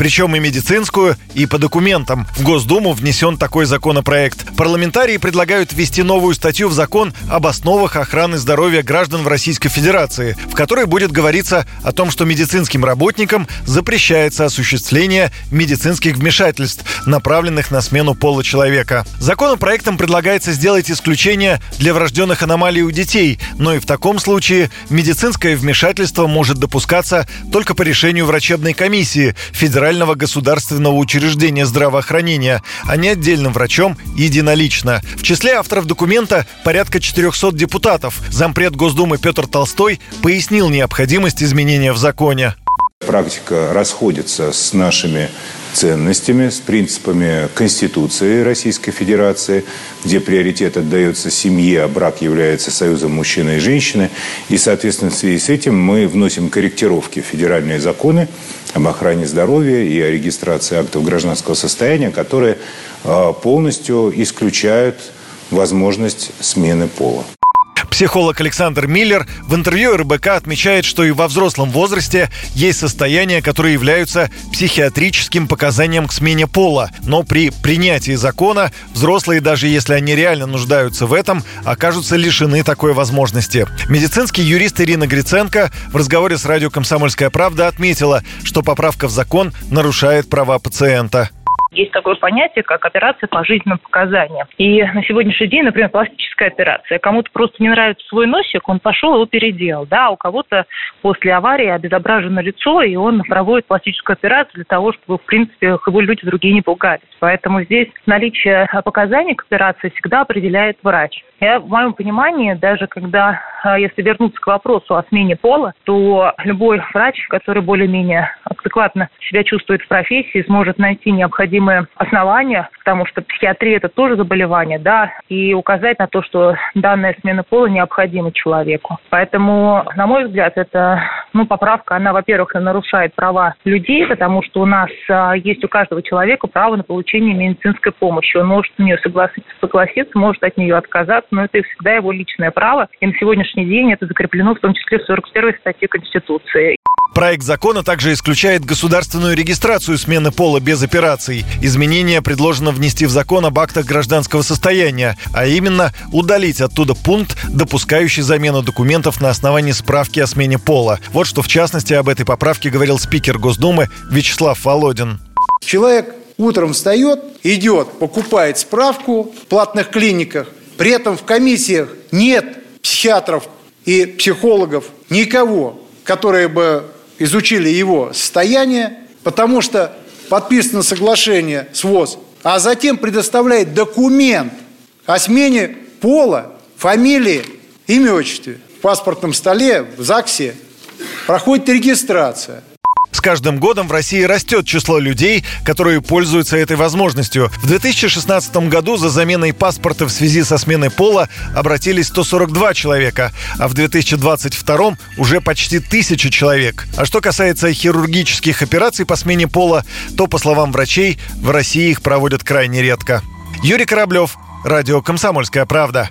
причем и медицинскую, и по документам. В Госдуму внесен такой законопроект. Парламентарии предлагают ввести новую статью в закон об основах охраны здоровья граждан в Российской Федерации, в которой будет говориться о том, что медицинским работникам запрещается осуществление медицинских вмешательств, направленных на смену пола человека. Законопроектом предлагается сделать исключение для врожденных аномалий у детей, но и в таком случае медицинское вмешательство может допускаться только по решению врачебной комиссии Федерального государственного учреждения здравоохранения, а не отдельным врачом единолично. В числе авторов документа порядка 400 депутатов. Зампред Госдумы Петр Толстой пояснил необходимость изменения в законе. Практика расходится с нашими ценностями, с принципами Конституции Российской Федерации, где приоритет отдается семье, а брак является союзом мужчины и женщины. И, соответственно, в связи с этим мы вносим корректировки в федеральные законы об охране здоровья и о регистрации актов гражданского состояния, которые а, полностью исключают возможность смены пола. Психолог Александр Миллер в интервью РБК отмечает, что и во взрослом возрасте есть состояния, которые являются психиатрическим показанием к смене пола. Но при принятии закона взрослые, даже если они реально нуждаются в этом, окажутся лишены такой возможности. Медицинский юрист Ирина Гриценко в разговоре с радио «Комсомольская правда» отметила, что поправка в закон нарушает права пациента. Есть такое понятие, как операция по жизненным показаниям. И на сегодняшний день, например, пластическая операция. Кому-то просто не нравится свой носик, он пошел его переделал. Да, а у кого-то после аварии обезображено лицо, и он проводит пластическую операцию для того, чтобы, в принципе, его люди другие не пугались. Поэтому здесь наличие показаний к операции всегда определяет врач. Я, в моем понимании, даже когда, если вернуться к вопросу о смене пола, то любой врач, который более-менее адекватно себя чувствует в профессии, сможет найти необходимые основания, потому что психиатрия – это тоже заболевание, да, и указать на то, что данная смена пола необходима человеку. Поэтому, на мой взгляд, это ну, поправка, она, во-первых, нарушает права людей, потому что у нас а, есть у каждого человека право на получение медицинской помощи. Он может на нее согласиться, согласиться, может от нее отказаться, но это всегда его личное право. И на сегодняшний день это закреплено в том числе в 41 статье Конституции. Проект закона также исключает государственную регистрацию смены пола без операций. Изменения предложено внести в закон об актах гражданского состояния, а именно удалить оттуда пункт, допускающий замену документов на основании справки о смене пола. Вот что в частности об этой поправке говорил спикер Госдумы Вячеслав Володин. Человек утром встает, идет, покупает справку в платных клиниках, при этом в комиссиях нет психиатров и психологов, никого, которые бы изучили его состояние, потому что подписано соглашение с ВОЗ, а затем предоставляет документ о смене пола, фамилии, имя, отчестве. В паспортном столе, в ЗАГСе проходит регистрация. С каждым годом в России растет число людей, которые пользуются этой возможностью. В 2016 году за заменой паспорта в связи со сменой пола обратились 142 человека, а в 2022 уже почти тысяча человек. А что касается хирургических операций по смене пола, то, по словам врачей, в России их проводят крайне редко. Юрий Кораблев, Радио «Комсомольская правда».